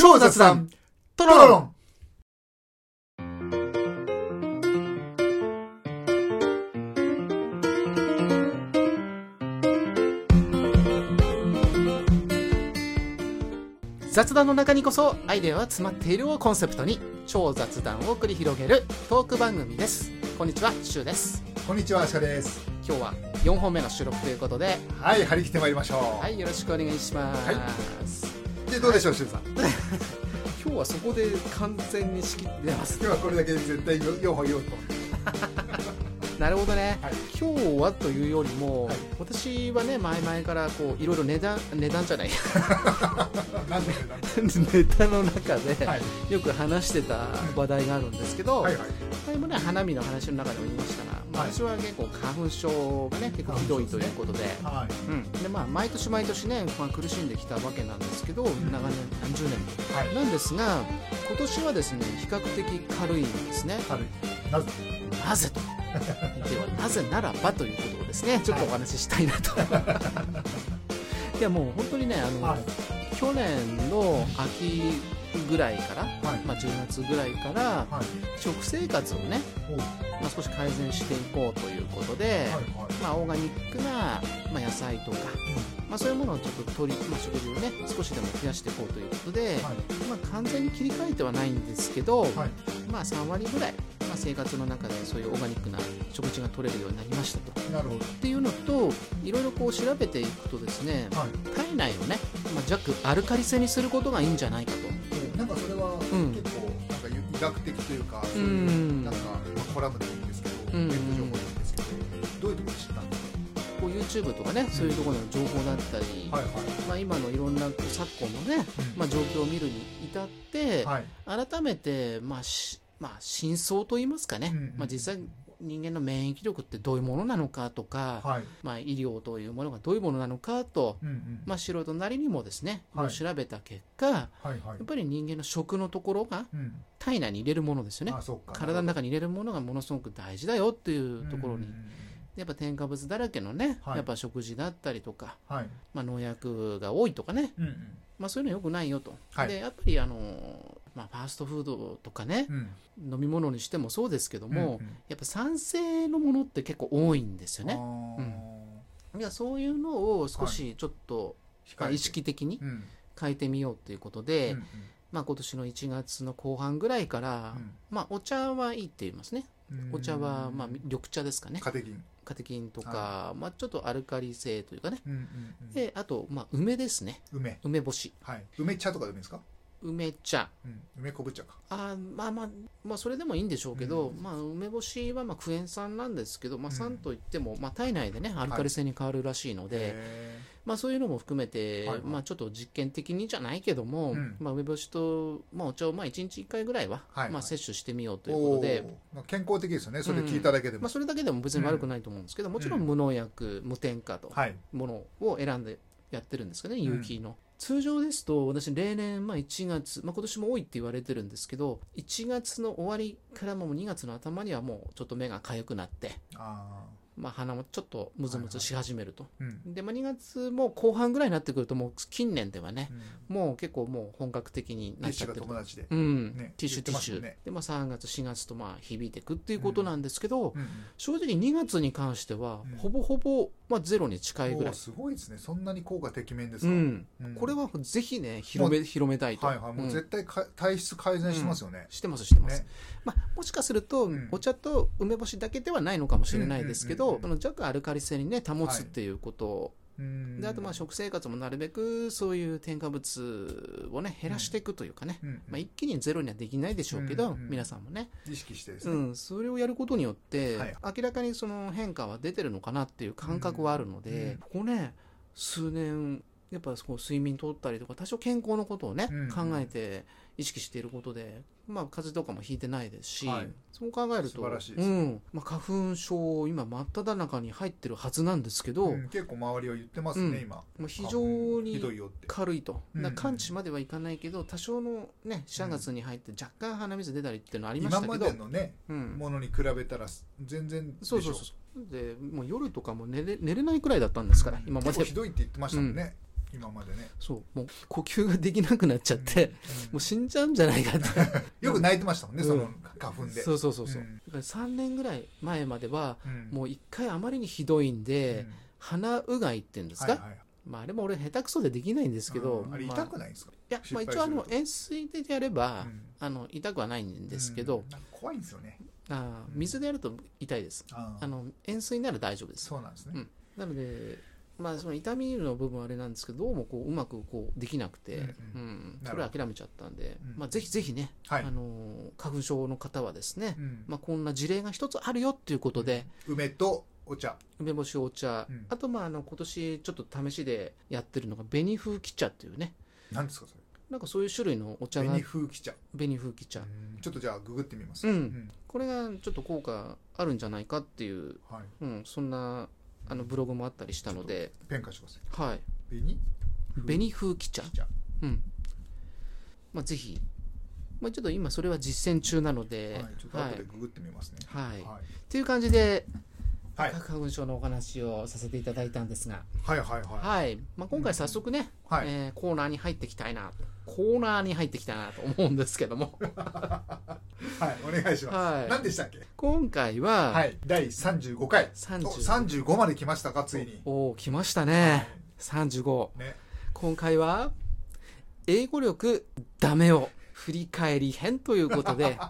超雑談。トロロン。雑談の中にこそアイデアは詰まっているをコンセプトに超雑談を繰り広げるトーク番組です。こんにちはシュウです。こんにちは、アシカです。今日は4本目の収録ということで。はい、張り切ってまいりましょう。はいよろしくお願いします、で、どうでしょう、シュウさん。今日はそこで完全に仕切ってます今日はこれだけで絶対4本言おうと。なるほどね、はい今日はというよりも、はい私はね前々からこういろいろ値段値段じゃない なんでネタの中で、はい。よく話してた話題があるんですけど、はいはい。前もね花見の話の中でも言いましたが、私は結構花粉症がね結構ひどいということで。でまあ毎年毎年ね、まあ、苦しんできたわけなんですけど、長年何十年も。はい。なんですが今年はですね比較的軽いんですね。軽い。なぜ？なぜと。では なぜならばということをですね。ちょっとお話ししたいなと、い、やもう本当にねあの、はい。去年の秋ぐらいから、はい。まあ、10月ぐらいからはい。食生活をね、まあ、少し改善していこうということで、はいはい。まあ、オーガニックな、まあ、野菜とか、まあ、そういうものをちょっと取り、まあ、食事をね少しでも増やしていこうということで、はい。まあ、完全に切り替えてはないんですけど、はい。まあ、3割ぐらい、まあ、生活の中でそういうオーガニックな食事が取れるようになりましたと。なるほど。っていうのといろいろこう調べていくとですねはい。体内をね、まあ、弱アルカリ性にすることがいいんじゃないかと。なんかそれはうん。結構なんか医学的というか、そうういうん。なんかまあコラムでもいいんですけど、うん。ネット情報でもいいんですけど、どういうところで知ったんですこう YouTube とかね、そういうところの情報だったり、か。はいはい。まあ、今のいろんな昨今のね、まあ、状況を見るに至って、はい。改めて、まあしまあ、真相といいますかね、うんうん。まあ、実際人間の免疫力ってどういうものなのかとか、はい。まあ、医療というものがどういうものなのかと、うんうん。まあ、素人なりにもですね、はい調べた結果やはいはいっ。ぱり人間の食のところがうん。体内に入れるものですよね。体の中に入れるものがものすごく大事だよっていうところに、やっぱ添加物だらけのね、はいやっぱ食事だったりとか、はい。まあ、農薬が多いとかね、うんうん。まあ、そういうのよくないよと、はいでやっぱりあの、まあ、ファーストフードとかね、うん。飲み物にしてもそうですけども、うんうん。やっぱ酸性のものって結構多いんですよね。あいやそういうのを少しちょっと、ーまあ、意識的にうん。変えてみようということで、うんまあ、今年の1月の後半ぐらいから、まあ、お茶はいいって言いますね。うん。お茶は、まあ、緑茶ですかね。カテキン。カテキンとか、まあ、ちょっとアルカリ性というかね。うんうんうん。で、あと、まあ、梅ですね。梅。梅干し。はい。梅茶とかでもいいですか？梅茶。うん。梅昆布茶か。あーまあまあ、まあ、それでもいいんでしょうけど、うまあ、梅干しはまあクエン酸なんですけど、まあ、うん。酸といっても、まあ、体内でね、アルカリ性に変わるらしいので、へまあ、そういうのも含めて、はいはい。まあ、ちょっと実験的にじゃないけども、うん。まあ、梅干しと、まあ、お茶をまあ1日1回ぐらいは、はいはい。まあ、摂取してみようとーいうことで、まあ健康的ですよねそれ聞いただけでも。まあ、それだけでも別に悪くないと思うんですけど、もちろん無農薬、無添加とはい。ものを選んでやってるんですかね、ん。有機の。通常ですと、私、例年、まあ、1月、まあ、今年も多いって言われてるんですけど、1月の終わりからもう2月の頭にはもうちょっと目が痒くなって、まあ、鼻もちょっとムズムズし始めると。ーうん。で、まあ、2月も後半ぐらいになってくると、もう近年ではね、うん。もう結構もう本格的にティッシュがなっちゃってる。と。友達で。うん。ねティッシュティッシュ、ね。で、まあ、3月4月とまあ響いていくっていうことなんですけど、うん。うん正直2月に関してはうん。ほぼほぼ、まあ、ゼロに近いぐらい。すごいですね。そんなに効果てきめんですか。これはぜひね広め広めたいと、はいはい。もううん。絶対か体質改善してますよね。してますしてます、ね。まあ、もしかすると、うん。お茶と梅干しだけではないのかもしれないですけど、うん。うんうんうんその弱アルカリ性にね保つっていうこと、うん。であとまあ食生活もなるべくそういう添加物をね減らしていくというかね、うん。まあ、一気にゼロにはできないでしょうけど、うん。うん。皆さんもね、意識してですね。うん、それをやることによって、はい。明らかにその変化は出てるのかなっていう感覚はあるので、うん。ここね数年やっぱこう睡眠とったりとか多少健康のことをね、うん。考えて意識していることで、まあ、風邪とかもひいてないですし、はい。そう考えるとうん。まあ、花粉症今真っ只中に入ってるはずなんですけど、うん。結構周りは言ってますうん。ね今。もう非常にひどいよって。軽いと、うん。だから完治まではいかないけど多少のね4月に入って若干鼻水出たりっていうのはありまし今またけど、でのねうん、ものに比べたら全然でしょ。そうそうそうでもう夜とかも寝れ寝れないくらいだったんですから、今まで。結構ひどいって言ってましたもんね今までね。そう。もう呼吸ができなくなっちゃって、うん。もう死んじゃうんじゃないかって。よく泣いてましたもんね、うん。その花粉で。そうそうそうそう、うん。だから3年ぐらい前まではうん。もう1回あまりにひどいんで、うん。鼻うがいっていうんですか、はいはいまあ、あれも俺下手くそでできないんですけど、うん。あれま痛くないんですか、いや、まあ、一応あの塩水でやれば、うん。あの痛くはないんですけど、うん。怖いんですよね。あー水でやると痛いです。ああの塩水なら大丈夫です。そうなんですね、うん。なのでまあその痛みの部分はあれなんですけどどうもこううまくこうできなくて、うんううん。それは諦めちゃったんで、うん。まあ、ぜひぜひね、はい。あのー花粉症の方はですね、うん。まあ、こんな事例が一つあるよっていうことで、梅とお茶。梅干しお茶、うん。あとまああの今年ちょっと試しでやってるのが紅風木茶っていうね。何ですかそれ。なんかそういう種類のお茶が紅風紀茶。紅風木茶、うん。ちょっとじゃあググってみます。うん。これがちょっと効果あるんじゃないかっていう、はい。うん、そんなあのブログもあったりしたので、ペン貸してください。はい、紅紅風木茶、茶。うん。まあ、ぜひ、まあ、ちょっと今それは実践中なので、はいちょっとはい。後でググってみますね。はい。はい。っていう感じで、はい。花粉症のお話をさせていただいたんですが、はいはいはい。はい。まあ、今回早速ね、はい。えーコーナーに入っていきたいなとコーナーに入っていきたいなと思うんですけども。はいお願いします、はい。何でしたっけ？今回は、はい第35回。30お35まで来ましたかついに。おお来ましたね、35ね。今回は英語力ダメを振り返り編ということで。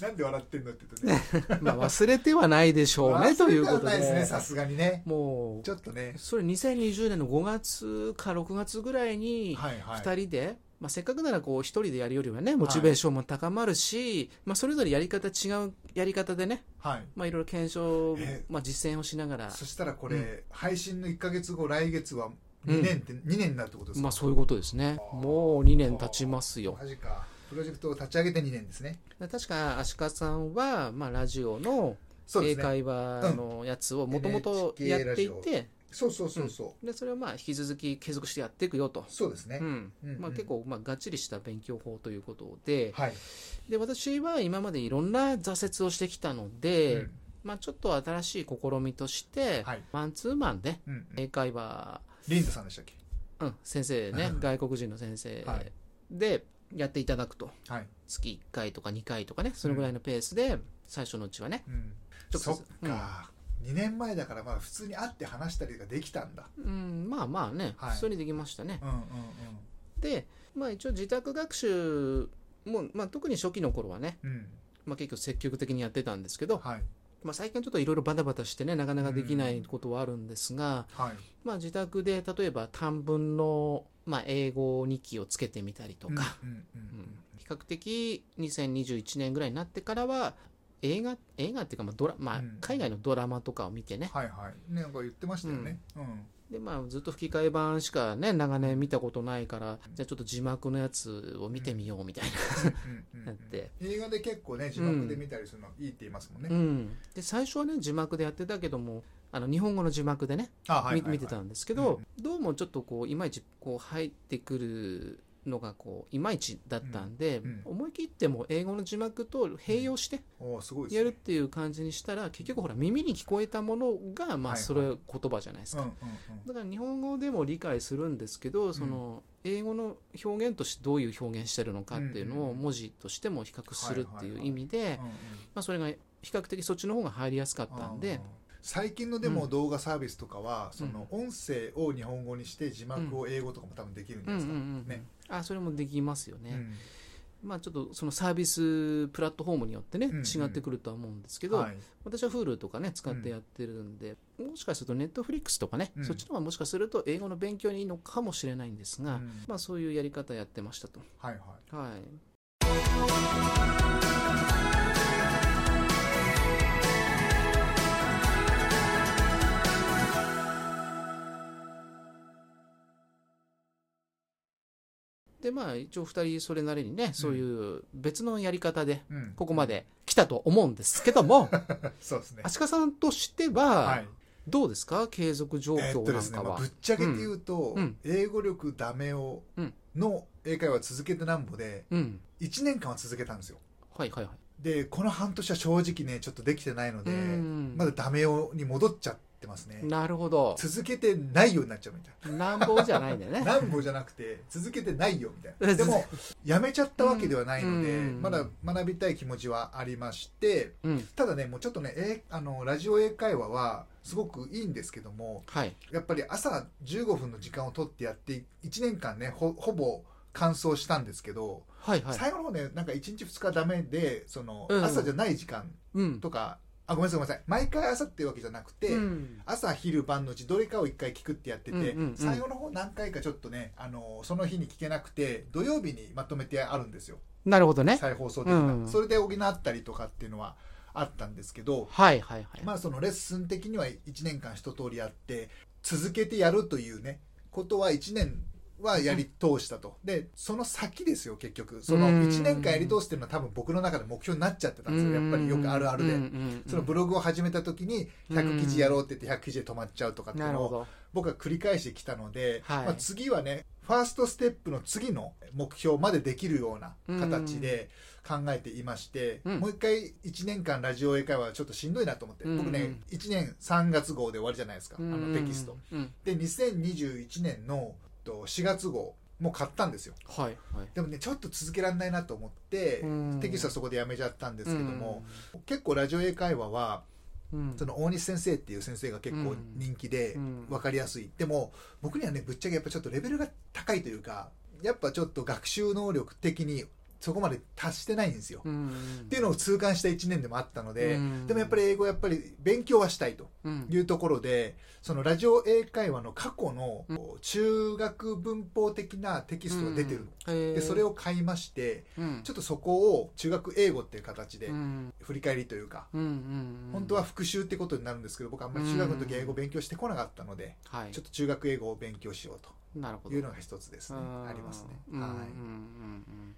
なんで笑ってんのって言ってね。まあ忘れてはないでしょうねということ忘れてはないですねでさすがにね。もうちょっとね。それ2020年の5月か6月ぐらいにはいはい。2人で、まあ、せっかくならこう1人でやるよりはねモチベーションも高まるし、まあ、それぞれやり方違うやり方でね、はい。まあ、いろいろ検証、えまあ、実践をしながら。そしたらこれ、う配信の1か月後来月は2年って、2年になるってことですか？まあそういうことですね。もう2年経ちますよ。マジか。プロジェクトを立ち上げて2年ですね。確か足利さんは、まあ、ラジオの英会話のやつをもともとやっていて、そうそうそうそう、でそれをまあ引き続き継続してやっていくよと、そうですね、うん。うんまあ、結構まあがっちりした勉強法ということで。はい、で私は今までいろんな挫折をしてきたので、うん。まあ、ちょっと新しい試みとして、はい。マンツーマンでうんうん。英会話、リンダさんでしたっけ？うん、先生ね外国人の先生はい。でやっていただくと。はい、月1回とか2回とかねそのぐらいのペースで最初のうちはね、うん、直接そっか、2年前だからまあ普通に会って話したりができたんだ。うん、まあまあね、はい。普通にできましたね。うんうんで、まあ、一応自宅学習も、まあ、特に初期の頃はね、うん。うんまあ、結構積極的にやってたんですけど、はい。まあ、最近ちょっといろいろバタバタしてねなかなかできないことはあるんですが、はい。まあ、自宅で例えば短文の、まあ、英語日記をつけてみたりとか、うんうんうんうん。比較的2021年ぐらいになってからは映画映画っていうかまあドラ、まあうん、海外のドラマとかを見てね。はいはい。ねなんか言ってましたよね。うん、で、まあ、ずっと吹き替え版しかね長年見たことないからじゃあちょっと字幕のやつを見てみようみたいうん。うん。ななって、映画で結構ね字幕で見たりするのいいって言いますもんね、うん、で最初はね字幕でやってたけどもあの日本語の字幕でね、見てたんですけど、どうもちょっとこういまいちこう入ってくるのがこういまいちだったんで、思い切っても英語の字幕と併用してやるっていう感じにしたら結局ほら耳に聞こえたものがまあそれ言葉じゃないですか、だから日本語でも理解するんですけどその英語の表現としてどういう表現してるのかっていうのを文字としても比較するっていう意味でそれが比較的そっちの方が入りやすかったんで最近のでもうん。動画サービスとかは、その音声を日本語にして字幕を英語とかも多分できるんじゃうんないですか、ね、あそれもできますよね、うん。まあちょっとそのサービスプラットフォームによってね違ってくるとは思うんですけど、はい。私は Hulu とかね使ってやってるんで、もしかすると Netflix とかね、うん。そっちの方がもしかすると英語の勉強にいいのかもしれないんですが、うん。まあそういうやり方やってましたと。はいはい。はいでまあ一応2人それなりにねそういう別のやり方でうん。ここまで来たと思うんですけども。そうですね。足利さんとしてははい。どうですか？継続状況なんかは、ぶっちゃけて言うと、うん。英語力ダメをうん。の英会話続けてなんぼでうん。1年間は続けたんですよ。はいはいはい。でこの半年は正直ねちょっとできてないので、うん。まだダメをに戻っちゃっってますね。なるほど。続けてないようになっちゃうみたいな。んぼじゃないんだよね。な何歩じゃなくて続けてないよみたいな。でもやめちゃったわけではないので、うんまだ学びたい気持ちはありましてうん。ただねもうちょっとねえあのラジオ英会話はすごくいいんですけどもはい。やっぱり朝15分の時間を取ってやって1年間ねほほぼ完走したんですけど、はいはい。最後の方ねなんか1日2日ダメでその、うん朝じゃない時間うんとかあごめんなさいごめんなさい。毎回朝っていうわけじゃなくて、うん。朝昼晩のうちどれかを1回聞くってやってて、うんうんうん。最後の方何回かちょっとねあのその日に聞けなくて土曜日にまとめてあるんですよ。なるほどね。再放送的な、うん。それで補ったりとかっていうのはあったんですけど、はいはいはい。まあそのレッスン的には1年間一通りやって続けてやるというねことは1年はやり通したと、でその先ですよ結局。そのうん。1年間やり通すっていうのは多分僕の中で目標になっちゃってたんですよ。やっぱりよくあるあるで、うんうんうんそのブログを始めた時に100記事やろうって言って100記事で止まっちゃうとかっていうのを僕は繰り返してきたので、はい。まあ、次はねファーストステップの次の目標までできるような形で考えていまして、うん。もう一回1年間ラジオ英会話はちょっとしんどいなと思って、うん。僕ね1年3月号で終わりじゃないですか、あのテキスト。うん。で2021年のと4月号もう買ったんですよ。はいはい。でもねちょっと続けられないなと思って、うん。テキストはそこでやめちゃったんですけども、結構ラジオ英会話はうん。その大西先生っていう先生が結構人気でうん。分かりやすい、でも僕にはねぶっちゃけやっぱちょっとレベルが高いというかやっぱちょっと学習能力的にそこまで達してないんですよ、うん。っていうのを痛感した1年でもあったので、うん。でもやっぱり英語やっぱり勉強はしたいとうん。いうところでそのラジオ英会話の過去のうん。中学文法的なテキストが出てるでそれを買いましてうん。ちょっとそこを中学英語っていう形でうん。振り返りというか、本当は復習ってことになるんですけど僕あんまり中学の時英語勉強してこなかったので、はい。ちょっと中学英語を勉強しようなるほど。というのが一つですね。ありますね、はい。うんうんうん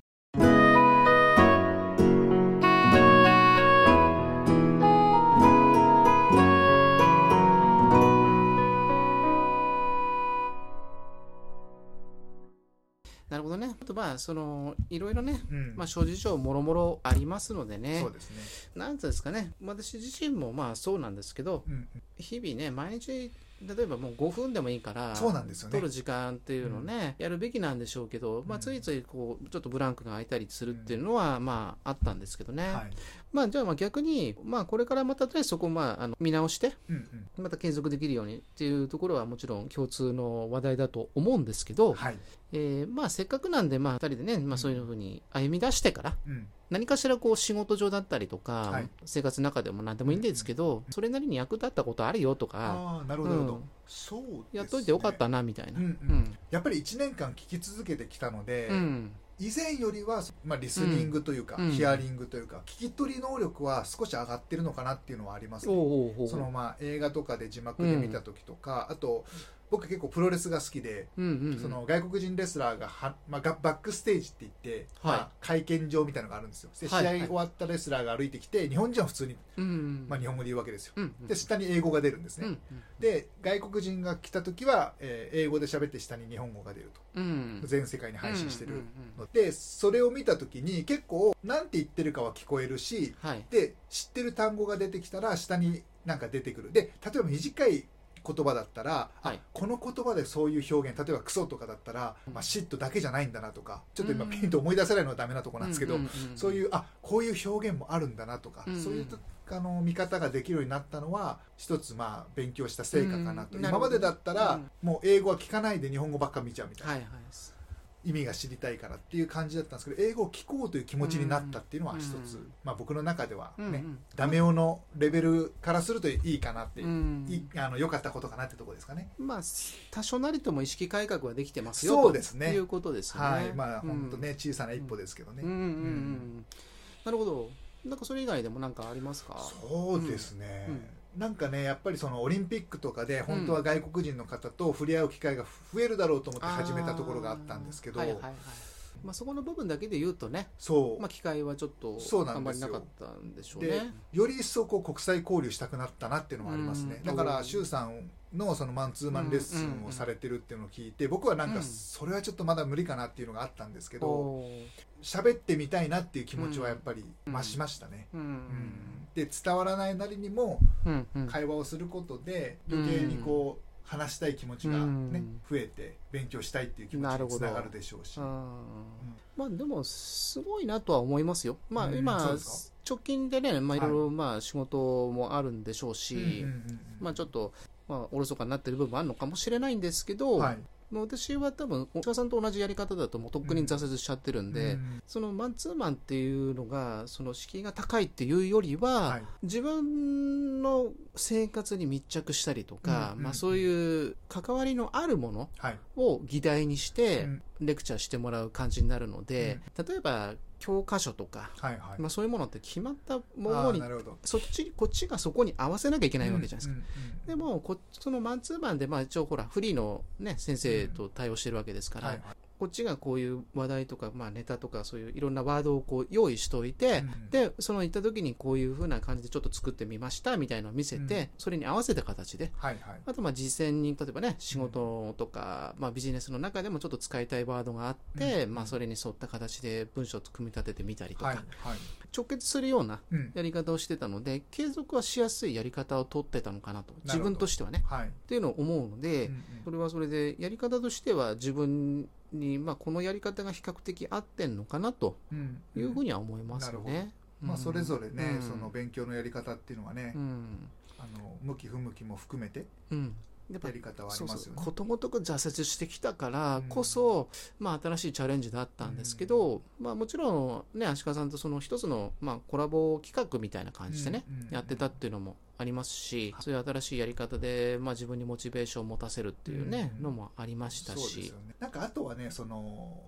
なるほどね。あとまあそのいろいろね、うん。まあ諸事情もろもろありますのでね。そう。ですね、なんですかね。私自身もまあそうなんですけど、うんうん。日々ね毎日例えばもう5分でもいいからそうなんですよね。取る時間っていうのをね、やるべきなんでしょうけど、まあ、ついついこうちょっとブランクが空いたりするっていうのは、まああったんですけどね、はいまあじゃあまあ逆に、まあ、これからまたねそこをまああの見直してうんうん。また継続できるようにっていうところはもちろん共通の話題だと思うんですけど、はい。えーまあせっかくなんでまあ2人でね、まあ、そういうふうに歩み出してからうん。何かしらこう仕事上だったりとか、はい。生活の中でも何でもいいんですけど、それなりに役立ったことあるよとかああなるほどなるほど、うん。そうですね。やっといてよかったなみたいな。うんうん。うん。やっぱり1年間聞き続けてきたので、うん以前よりは、まあ、リスニングというか、うん。ヒアリングというか聞き取り能力は少し上がってるのかなっていうのはありますね。そのまあ映画とかで字幕で見た時とか、あと僕結構プロレスが好きで、うんうんうん。その外国人レスラーがは、まあ、がバックステージって言って、はい。まあ、会見場みたいなのがあるんですよ。で試合はい。はい終わったレスラーが歩いてきて日本人は普通に、うんまあ、日本語で言うわけですよ。うんうん。で下に英語が出るんですね、うんで外国人が来た時は、えー英語で喋って下に日本語が出ると。うん。全世界に配信してるうんうんのでそれを見た時に結構何て言ってるかは聞こえるしはい。で知ってる単語が出てきたら下になんか出てくる。で例えば短い言葉だったら、あはい。この言葉でそういう表現例えばクソとかだったら、まあ、シットだけじゃないんだなとかちょっと今うん。ピンと思い出せないのはダメなとこなんですけど、そういうあこういう表現もあるんだなとか、うんそういうあの見方ができるようになったのは一つまあ勉強した成果かなと、うん。今までだったら、うん。もう英語は聞かないで日本語ばっか見ちゃうみたいな、はいはい意味が知りたいからっていう感じだったんですけど英語を聞こうという気持ちになったっていうのは一つ、うん。まあ、僕の中ではね、うんうん。ダメ男のレベルからするといいかなっていう、うん。いいあの良かったことかなってところですかね。まあ多少なりとも意識改革はできてますよそうですねということですよね。はい。まあうん。本当ね、小さな一歩ですけどね。うんうんうんううん。なるほど。なんかそれ以外でも何かありますか？そうですね、うんなんかねやっぱりそのオリンピックとかで本当は外国人の方と触れ合う機会が増えるだろうと思って始めたところがあったんですけど、はいはいはいまあ、そこの部分だけで言うとね、そう、まあ、機会はちょっとそうなあんまりなかったんでしょうでね。より一層こう国際交流したくなったなっていうのもありますね。うんだから周さんのそのマンツーマンレッスンをされてるっていうのを聞いて僕はなんかうんそれはちょっとまだ無理かなっていうのがあったんですけどおー喋ってみたいなっていう気持ちはやっぱり増しましたね、うん。うん。で伝わらないなりにもうんうん。会話をすることで余計にこう話したい気持ちがねうん。増えて勉強したいっていう気持ちにつながるでしょうし。あーまあでもすごいなとは思いますよ。まあうん。今、直近でね、まあい。はいろいろまあ仕事もあるんでしょうし、うんうんうんうん。まあちょっと、まあおろそかになってる部分もあるのかもしれないんですけど、はいまあ私は多分、大川さんと同じやり方だともうとっくに挫折しちゃってるんで、うん。そのマンツーマンっていうのが、その敷居が高いっていうよりは、はい。自分の生活に密着したりとか、うんうんまあそういう関わりのあるものはい。を議題にしてうん。レクチャーしてもらう感じになるので、例えば教科書とか、はいはい。まあそういうものって決まったもあのにそっちこっちがそこに合わせなきゃいけないわけじゃないですか。うんうんうんでもこそのマンツーマンで、まあ、一応ほらフリーの、ね、先生と対応してるわけですから、はいこっちがこういう話題とか、まあ、ネタとかそういういろんなワードをこう用意しておいて、うん。でその行った時にこういう風な感じでちょっと作ってみましたみたいなのを見せて、うんそれに合わせた形で。はいはい。あとまあ実践に例えばね仕事とか、まあ、ビジネスの中でもちょっと使いたいワードがあって、うん。まあ、それに沿った形で文章を組み立ててみたりとか、はいはい。直結するようなうん。やり方をしてたので継続はしやすいやり方を取ってたのかなと自分としてはね。はい。っていうのを思うので、うんうん。それはそれでやり方としては自分に、まあ、このやり方が比較的合ってんのかなとうん。いうふうには思いますね。まあそれぞれねうん。その勉強のやり方っていうのはねうん。あの向き不向きも含めてうんやり方はありますよね。ことごとく挫折してきたからこそ、まあ、新しいチャレンジだったんですけど、まあ、もちろんね足利さんとその一つの、まあ、コラボ企画みたいな感じでね、うんうんやってたっていうのもありますしそういう新しいやり方で、まあ、自分にモチベーションを持たせるっていうね、うん。のもありましたし。よね。なんかあとはねその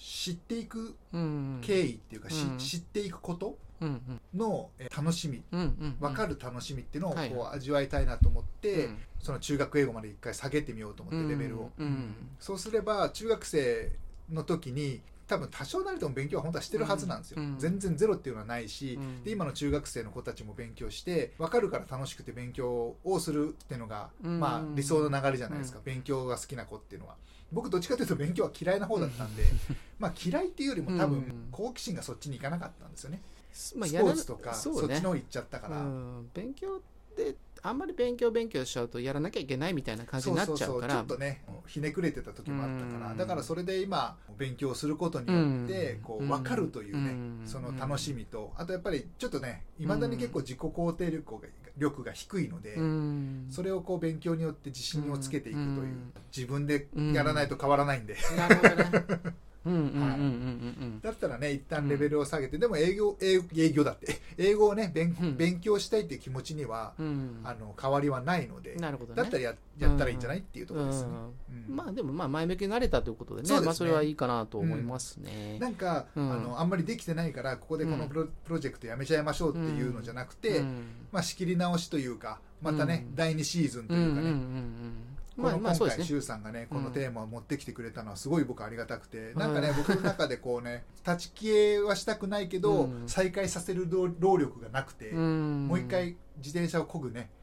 知っていくうん経緯っていうかしうん。知っていくことうんうん。のえ楽しみ。うんうん分かる楽しみっていうのをはいこう味わいたいなと思って、うん。その中学英語まで一回下げてみようと思ってレベルを、うん。うんそうすれば中学生の時に多分多少なりとも勉強は本当はしてるはずなんですよ、うん全然ゼロっていうのはないし、うん。で今の中学生の子たちも勉強して分かるから楽しくて勉強をするっていうのが、うん。まあ、理想の流れじゃないですか、勉強が好きな子っていうのは僕どっちかというと勉強は嫌いな方だったんで、まあ嫌いっていうよりも多分うん。好奇心がそっちに行かなかったんですよね、まあスポーツとかそ,、っちの方行っちゃったから、うん。勉強ってあんまり勉強勉強しちゃうとやらなきゃいけないみたいな感じになっちゃうから。ちょっとねひねくれてた時もあったから、うん。だからそれで今勉強することによってうんこう分かるというね、うん。その楽しみとあとやっぱりちょっとねいまだに結構自己肯定力が力が低いので、うん。それをこう勉強によって自信をつけていくという、うん。自分でやらないと変わらないんで、なるほどねうんうんうんうんうんだったらね一旦レベルを下げて、でも営業営営業だって。英語をね勉,、うん。勉強したいっていう気持ちには、うん。うんあの変わりはないので、なるほどね。だったらややったらいいんじゃないっていうところです。ね。うん。まあでもまあ前向きになれたということでねそね。まあそれはいいかなと思いますね。なんか、うん。あのあんまりできてないからここでこのプロ,、プロジェクトやめちゃいましょうっていうのじゃなくて、うん。まあ、仕切り直しというかまたね、うん。第2シーズンとうんいうかね、まあまあ今回。周さんがねこうん。のテーマを持ってきてくれたのはすごい僕ありがたくて、うん。なんかね僕の中でこうね 立ち消えはしたくないけど、うん。再開させる労労力がなくて、ん。もう一回自転車を漕ぐねし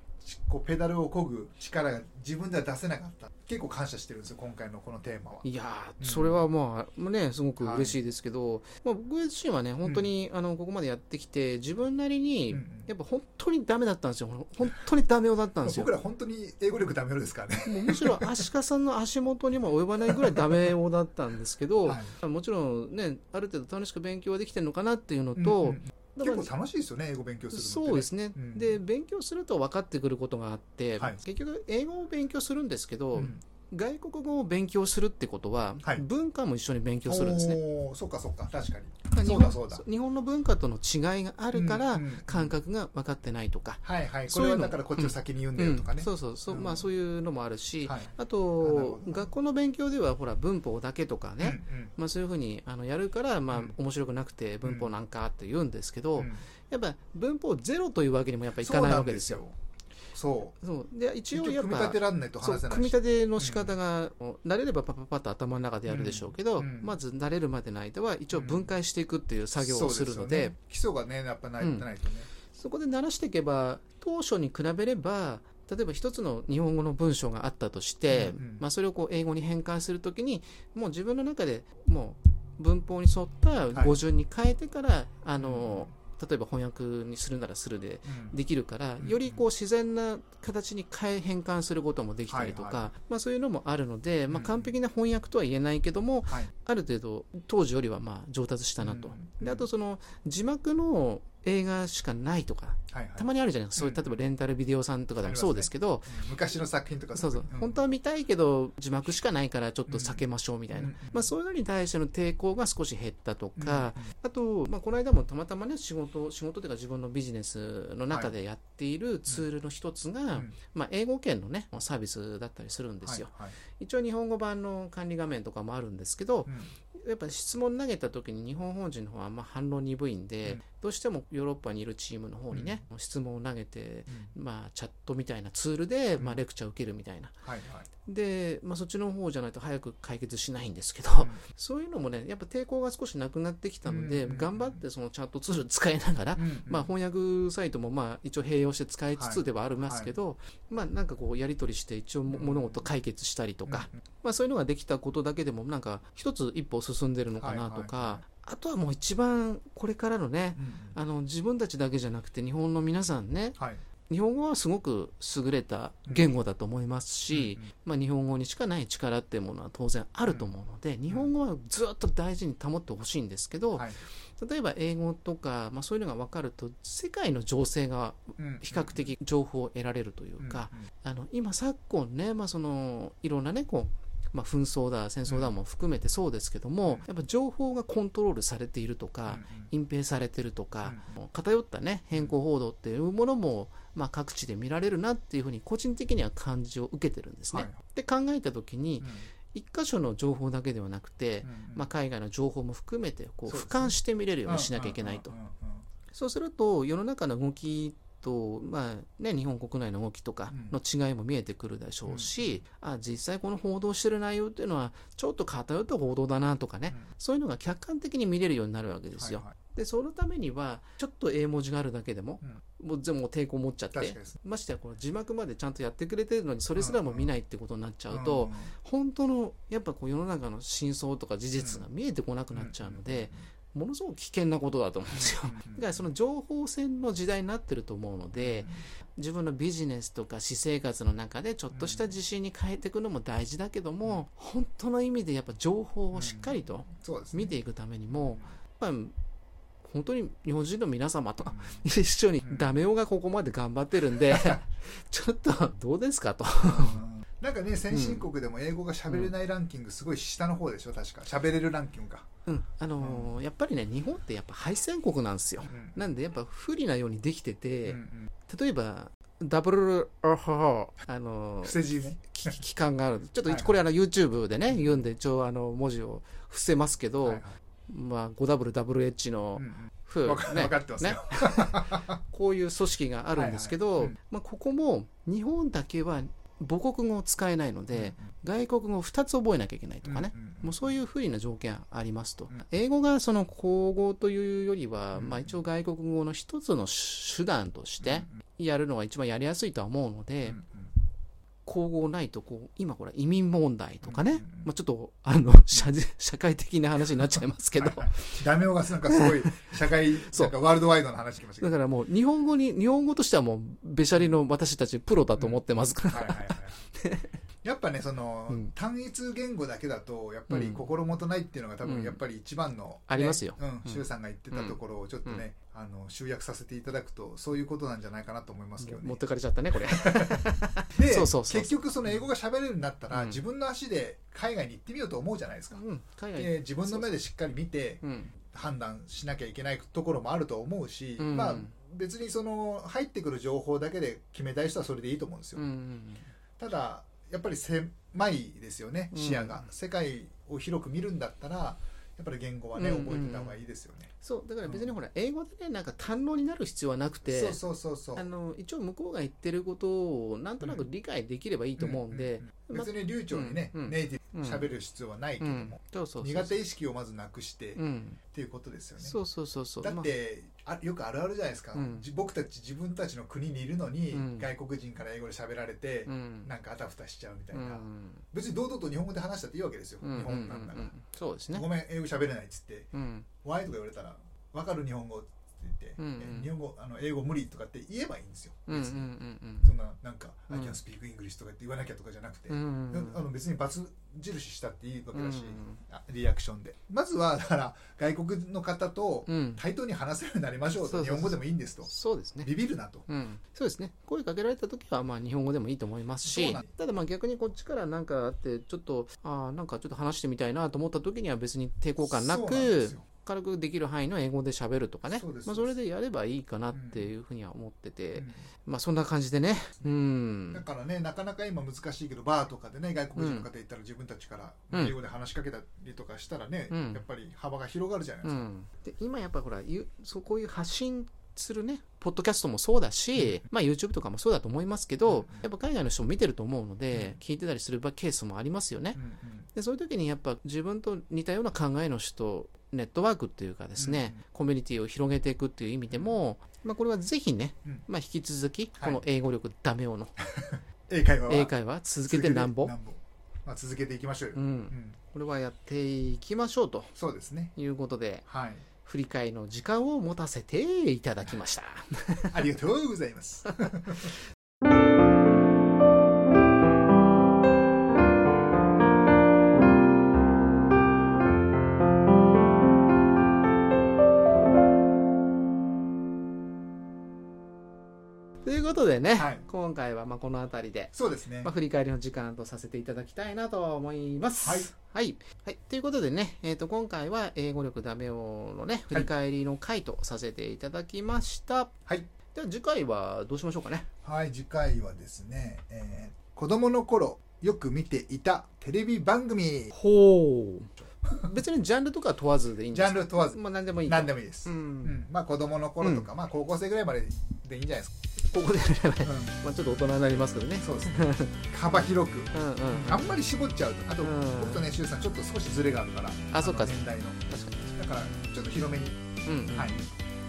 こうペダルを漕ぐ力が自分では出せなかった。結構感謝してるんですよ今回のこのテーマは。いやうん。ーそれはまあねすごく嬉しいですけど、まあ、僕自身はね本当に、あのここまでやってきて自分なりに、うんうん。やっぱ本当にダメだったんですよ。本当にダメ男だったんですよ。僕ら本当に英語力ダメですからね、もうむしろ足利さんの足元にも及ばないぐらいダメ男だったんですけど、はい。もちろんねある程度楽しく勉強はできてるのかなっていうのと、うんうん結構楽しいですよね英語勉強するのね、そうですね、うん。で勉強すると分かってくることがあって、はい。結局英語を勉強するんですけど、うん外国語を勉強するってことは、はい。文化も一緒に勉強するんですね。そっかそっか。確かに。そうだそうだ。日本の文化との違いがあるから、うんうん感覚が分かってないとか、はいはい。こそういうの。れはだからこっちを先に言うんだよとかね、うん。そうそうそう、うん。まあそういうのもあるし、はい。あと学校の勉強ではほら文法だけとかね、うんうん。まあ、そういうふうにあのやるから、まあうん。面白くなくて文法なんかって言うんですけど、うん。やっぱ文法ゼロというわけにもやっぱいかないわけですよ。そう。そう。で一応やっ組み立ぱてらんないと話せないし。組み立ての仕方が、慣れればパパパッと頭の中でやるでしょうけど、うん。うん。まず慣れるまでの間は一応分解していくっていう作業をするので,、そうすよね。基礎がねやっぱないとないとね、そこで慣らしていけば当初に比べれば例えば一つの日本語の文章があったとして、うんうん。まあ、それをこう英語に変換するときにもう自分の中でもう文法に沿った語順に変えてから、あの例えば翻訳にするならするでうん。できるからうん。よりこう自然な形に変え変換することもできたりとか、まあ、そういうのもあるので、まあ、うん。完璧な翻訳とは言えないけども、はい。ある程度当時よりはまあ上達したなと、うん。であとその字幕の映画しかないとかはいはい。たまにあるじゃない？ですか、そういううん。例えばレンタルビデオさんとかでもそうですけど、うん昔の作品とかそうそう、本当は見たいけど字幕しかないからちょっと避けましょうみたいな、うん。まあ、そういうのに対しての抵抗が少し減ったとうん。か、あと、まあ、この間もたまたまね仕事仕事というか自分のビジネスの中でやっているツールの一つが、うん。まあ、英語圏のねサービスだったりするんですよ、はいはい一応日本語版の管理画面とかもあるんですけどうん。やっぱ質問投げた時に日本法人の方はまあ反応鈍いんで、うんどうしてもヨーロッパにいるチームの方にね、質問を投げて、まあ、チャットみたいなツールで、うん。まあ、レクチャー受けるみたいな。はいはい。で、まあ、そっちの方じゃないと早く解決しないんですけど、うん。そういうのもねやっぱ抵抗が少しなくなってきたので、うん。頑張ってそのチャットツール使いながら、うん。まあ、翻訳サイトもまあ一応併用して使いつつではありますけど、まあなんかこうやり取りして一応物事解決したりとか、うんまあ、そういうのができたことだけでもなんか一つ一歩進んでるのかなとか、はいはいはあとはもう一番これからのねうんあの自分たちだけじゃなくて日本の皆さんねはい。日本語はすごく優れた言語だと思いますし、うんまあ、日本語にしかない力っていうものは当然あると思うので、日本語はずっと大事に保ってほしいんですけど、はい。例えば英語とか、まあ、そういうのが分かると世界の情勢がうん比較的情報を得られるというか、あの今昨今ね、まあ、そのいろんなねこう、まあ、紛争だ戦争だも含めてそうですけども、やっぱ情報がコントロールされているとか、隠蔽されてるとか、偏ったね変更報道っていうものも、まあ、各地で見られるなっていうふうに個人的には感じを受けてるんですね。はい。で考えた時に一箇所の情報だけではなくて、まあ、海外の情報も含めてこう俯瞰して見れるようにしなきゃいけないと。そうすると世の中の動きと、まあね、日本国内の動きとかの違いも見えてくるでしょうし、あ実際この報道してる内容っていうのはちょっと偏った報道だなとかね、そういうのが客観的に見れるようになるわけですよ。でそのためにはちょっと英文字があるだけでも、もう全部抵抗持っちゃってましてやこの字幕までちゃんとやってくれてるのにそれすらも見ないってことになっちゃうと、本当のやっぱこう世の中の真相とか事実が見えてこなくなっちゃうので、ものすごく危険なことだと思うんですよ。だからその情報戦の時代になってると思うので、自分のビジネスとか私生活の中でちょっとした自信に変えていくのも大事だけども、本当の意味でやっぱ情報をしっかりと見ていくためにも、やっぱり本当に日本人の皆様と 一緒にダメ男がここまで頑張ってるんで、ちょっとどうですかと。うんなんかね先進国でも英語が喋れないランキングすごい下の方でしょ確か。喋れるランキングが。うん、あのーやっぱりね日本ってやっぱ敗戦国なんですよ、うん。なんでやっぱ不利なようにできてて、うんうん。例えばダブルアハあのー伏せ字ね。き期間がある。ちょっとこれあの YouTube でね言うんで一応あの文字を伏せますけど、はいはい。まあ 5WWH のうんうん。ふうわ分かってますよ。ね。こういう組織があるんですけど、はいはい。うん。まあ、ここも日本だけは母国語を使えないので、外国語を2つ覚えなきゃいけないとかね、もうそういう不利な条件ありますと、ん。英語がその口語というよりは、うん。まあ、一応外国語の一つの手段としてやるのが一番やりやすいとは思うので、うんうん口語ないとこう今これ移民問題とかね、うんうんまあ、ちょっとあの社社会的な話になっちゃいますけど、ダメ男がなんかすごい社会そう。なんかワールドワイドな話きましただからもう日本語に日本語としてはもうべしゃりの私たちプロだと思ってますから、はいはいはい やっぱねその、うん。単一言語だけだとやっぱり心もとないっていうのが多うん。分やっぱり一番の、ねありますよ。うんうん。周さんが言ってたところをちょっとね、あの集約させていただくとそういうことなんじゃないかなと思いますけどね。持ってかれちゃったねこれ。でそうそうそう結局その英語が喋れるようになったら、うん。自分の足で海外に行ってみようと思うじゃないですか、で自分の目でしっかり見てうん。判断しなきゃいけないところもあると思うし、うん。まあ別にその入ってくる情報だけで決めたい人はそれでいいと思うんですよ、ただやっぱり狭いですよねうん。視野が、世界を広く見るんだったらやっぱり言語はね、うん。覚えてた方がいいですよね、そうだから別にほら英語でねなんか堪能になる必要はなくてそうそうそうそう。あの一応向こうが言ってることをなんとなく理解できればいいと思うんで、うんうん別に流暢にね、うんうんネイティブ喋る必要はないけども、苦手意識をまずなくして、っうん、ていうことですよね。そうそうそうそう。だって、あよくあるあるじゃないですか、うん。じ僕たち自分たちの国にいるのに、うん。外国人から英語で喋られて、まあうん。なんかあたふたしちゃうみたいな、うん。別に堂々と日本語で話したっていいわけですよ、うん。日本なんだから、うんそうですね。ごめん英語喋れないっつって。うん「ワイ」とか言われたら「分かる日本語」って言って、うんうん。え日本語あの英語無理とかって言えばいいんですよ、うんうんう別に。んそんななんか「うん。I can speak English」とかって言わなきゃとかじゃなくて、うんうんあの別に罰印したっていいわけだし、うんあリアクションで。まずはだから外国の方とうん。対等に話せるようになりましょうと、そうそうそう。日本語でもいいんですと。そうですね。ビビるなと。うん、そうですね。声かけられた時はまあ日本語でもいいと思いますしただまあ逆にこっちからなんかあってちょっとああなんかちょっと話してみたいなと思った時には別に抵抗感なそうなんですくよ軽くできる範囲の英語で喋るとかね。そまあ、それでやればいいかなっていうふうには思ってて、うん。まあそんな感じでね。うん。だからねなかなか今難しいけどバーとかでね外国人の方行ったら自分たちからうん。英語で話しかけたりとかしたらね、うん。やっぱり幅が広がるじゃないですか、うん、で今やっぱほらゆそうこういう発信するね。ポッドキャストもそうだし、まあ、YouTube とかもそうだと思いますけど、うん。やっぱ海外の人も見てると思うので、聞いてたりするケースもありますよね、でそういう時にやっぱ自分と似たような考えの人ネットワークっていうかですね、うんコミュニティを広げていくっていう意味でも、まあ、これはぜひね、うん。まあ、引き続きはい。この英語力ダメ男の 英会話は。英会話続けてなんぼ、まあ、続けていきましょうよ、ううんん、これはやっていきましょうとそうですね。いうことで。はい振り返りの時間を持たせていただきました。ありがとうございます でね、はい今回はまあこの辺りで、そうですねまあ、振り返りの時間とさせていただきたいなと思います。はい。はい。はいということでね、えー、と今回は英語力ダメ男のね、振り返りの回とさせていただきました。はいでは次回はどうしましょうかね。はい次回はですね、えー子供の頃よく見ていたテレビ番組ほう。別にジャンルとか問わずでいいんジです。かャンル問わず。まあ何でもいい。何でもいいです、ううん。ん。まあ子供の頃とか、まあ高校生ぐらいまででいいんじゃないですここでやればねか、まあちょっと大人になりますけどね。そうですね。幅広く。うんうんうん。あんまり絞っちゃうとあと、うん。僕とね周さんちょっと少しズレがあるからあそっか。の年代の。確かだからちょっと広めに、に。うんうん。はい。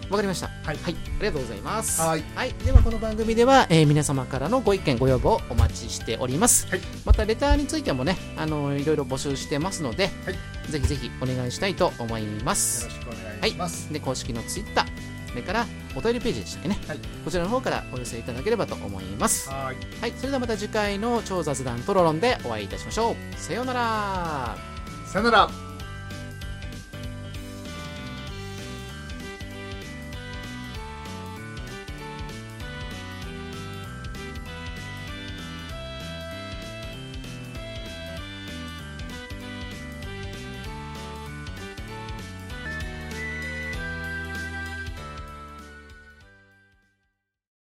わかりました。はい。はい、ありがとうございます。はい。ではこの番組では、えー皆様からのご意見ご要望お待ちしております。はい。またレターについてもね、あのいろいろ募集してますので、はいぜひぜひお願いしたいと思いまよすろ。しくお願いします、で公式のツイッター、それからお便りページでしたっけね。はいこちらの方からお寄せいただければと思います。はいはい、それではまた次回の超雑談トロロンでお会いいたしましょう。さようなら。さよなら